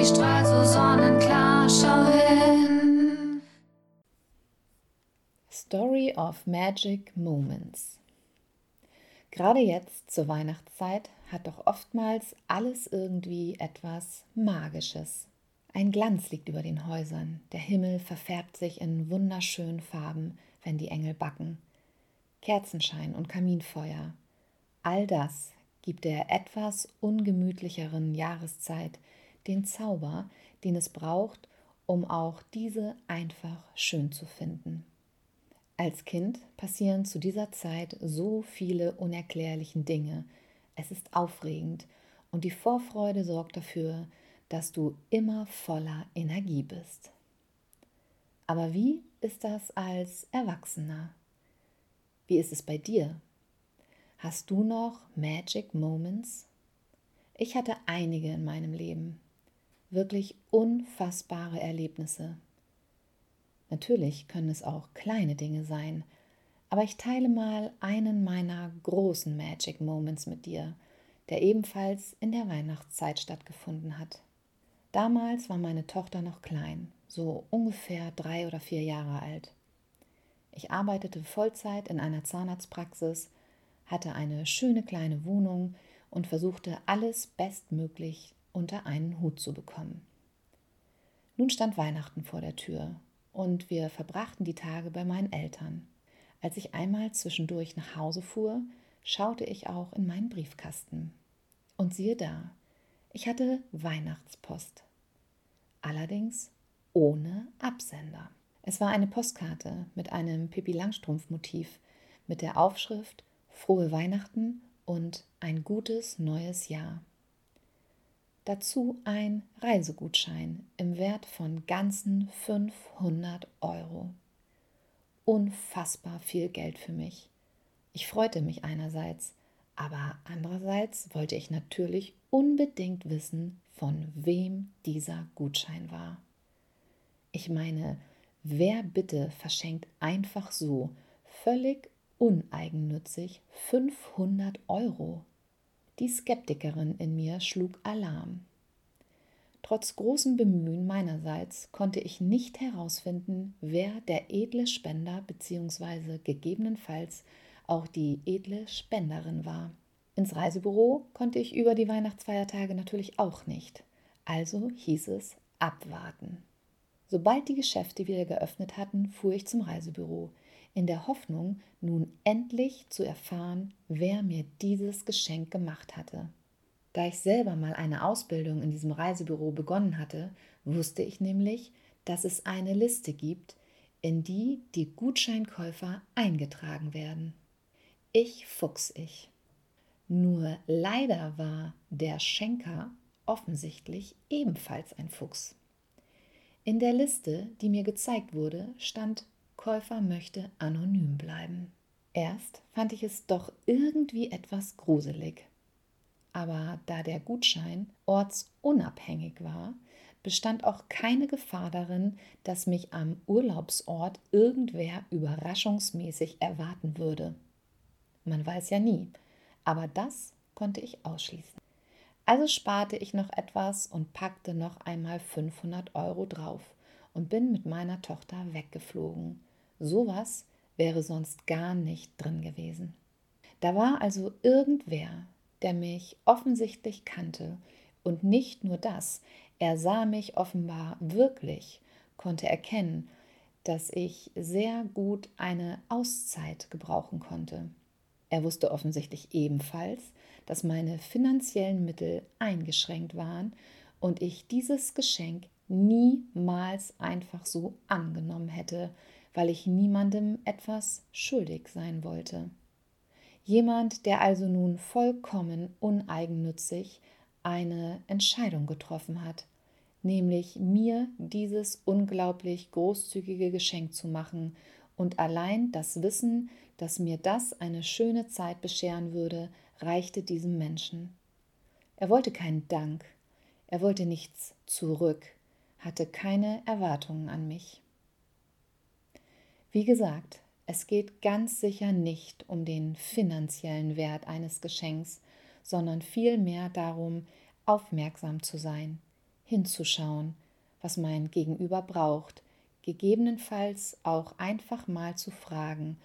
sie strahlt so sonnenklar, schau hin. Story of Magic Moments. Gerade jetzt zur Weihnachtszeit hat doch oftmals alles irgendwie etwas Magisches. Ein Glanz liegt über den Häusern, der Himmel verfärbt sich in wunderschönen Farben, wenn die Engel backen. Kerzenschein und Kaminfeuer, all das gibt der etwas ungemütlicheren Jahreszeit den Zauber, den es braucht, um auch diese einfach schön zu finden. Als Kind passieren zu dieser Zeit so viele unerklärliche Dinge. Es ist aufregend und die Vorfreude sorgt dafür, dass du immer voller Energie bist. Aber wie ist das als Erwachsener? Wie ist es bei dir? Hast du noch Magic Moments? Ich hatte einige in meinem Leben. Wirklich unfassbare Erlebnisse. Natürlich können es auch kleine Dinge sein, aber ich teile mal einen meiner großen Magic Moments mit dir, der ebenfalls in der Weihnachtszeit stattgefunden hat. Damals war meine Tochter noch klein, so ungefähr drei oder vier Jahre alt. Ich arbeitete Vollzeit in einer Zahnarztpraxis, hatte eine schöne kleine Wohnung und versuchte alles bestmöglich unter einen Hut zu bekommen. Nun stand Weihnachten vor der Tür und wir verbrachten die Tage bei meinen Eltern. Als ich einmal zwischendurch nach Hause fuhr, schaute ich auch in meinen Briefkasten. Und siehe da, ich hatte Weihnachtspost. Allerdings ohne Absender. Es war eine Postkarte mit einem Pippi Langstrumpf Motiv mit der Aufschrift Frohe Weihnachten und ein gutes neues Jahr. Dazu ein Reisegutschein im Wert von ganzen 500 Euro. Unfassbar viel Geld für mich. Ich freute mich einerseits, aber andererseits wollte ich natürlich unbedingt wissen, von wem dieser Gutschein war. Ich meine, wer bitte verschenkt einfach so, völlig uneigennützig 500 Euro? Die Skeptikerin in mir schlug Alarm. Trotz großem Bemühen meinerseits konnte ich nicht herausfinden, wer der edle Spender bzw. gegebenenfalls auch die edle Spenderin war. Ins Reisebüro konnte ich über die Weihnachtsfeiertage natürlich auch nicht. Also hieß es abwarten. Sobald die Geschäfte wieder geöffnet hatten, fuhr ich zum Reisebüro, in der Hoffnung, nun endlich zu erfahren, wer mir dieses Geschenk gemacht hatte. Da ich selber mal eine Ausbildung in diesem Reisebüro begonnen hatte, wusste ich nämlich, dass es eine Liste gibt, in die die Gutscheinkäufer eingetragen werden. Ich fuchs ich. Nur leider war der Schenker offensichtlich ebenfalls ein Fuchs. In der Liste, die mir gezeigt wurde, stand Käufer möchte anonym bleiben. Erst fand ich es doch irgendwie etwas gruselig. Aber da der Gutschein ortsunabhängig war, bestand auch keine Gefahr darin, dass mich am Urlaubsort irgendwer überraschungsmäßig erwarten würde. Man weiß ja nie, aber das konnte ich ausschließen. Also sparte ich noch etwas und packte noch einmal 500 Euro drauf und bin mit meiner Tochter weggeflogen, Sowas wäre sonst gar nicht drin gewesen. Da war also irgendwer, der mich offensichtlich kannte und nicht nur das, er sah mich offenbar wirklich, konnte erkennen, dass ich sehr gut eine Auszeit gebrauchen konnte. Er wusste offensichtlich ebenfalls, dass meine finanziellen Mittel eingeschränkt waren und ich dieses Geschenk niemals einfach so angenommen hätte, weil ich niemandem etwas schuldig sein wollte. Jemand, der also nun vollkommen uneigennützig eine Entscheidung getroffen hat, nämlich mir dieses unglaublich großzügige Geschenk zu machen und allein das Wissen, dass mir das eine schöne Zeit bescheren würde, reichte diesem Menschen. Er wollte keinen Dank, er wollte nichts zurück, hatte keine Erwartungen an mich. Wie gesagt, Es geht ganz sicher nicht um den finanziellen Wert eines Geschenks, sondern vielmehr darum, aufmerksam zu sein, hinzuschauen, was mein Gegenüber braucht, gegebenenfalls auch einfach mal zu fragen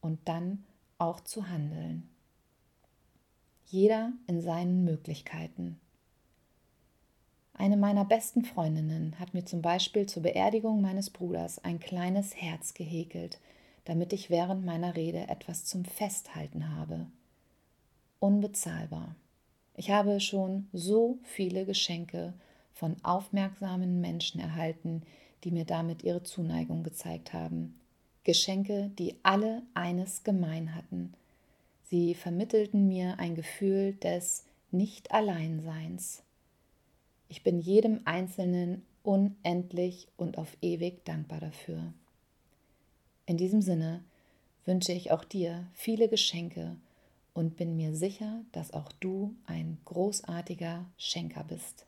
und dann auch zu handeln. Jeder in seinen Möglichkeiten. Eine meiner besten Freundinnen hat mir zum Beispiel zur Beerdigung meines Bruders ein kleines Herz gehäkelt, damit ich während meiner Rede etwas zum Festhalten habe. Unbezahlbar. Ich habe schon so viele Geschenke von aufmerksamen Menschen erhalten, die mir damit ihre Zuneigung gezeigt haben. Geschenke, die alle eines gemein hatten. Sie vermittelten mir ein Gefühl des Nicht-Alleinseins. Ich bin jedem Einzelnen unendlich und auf ewig dankbar dafür. In diesem Sinne wünsche ich auch dir viele Geschenke und bin mir sicher, dass auch du ein großartiger Schenker bist.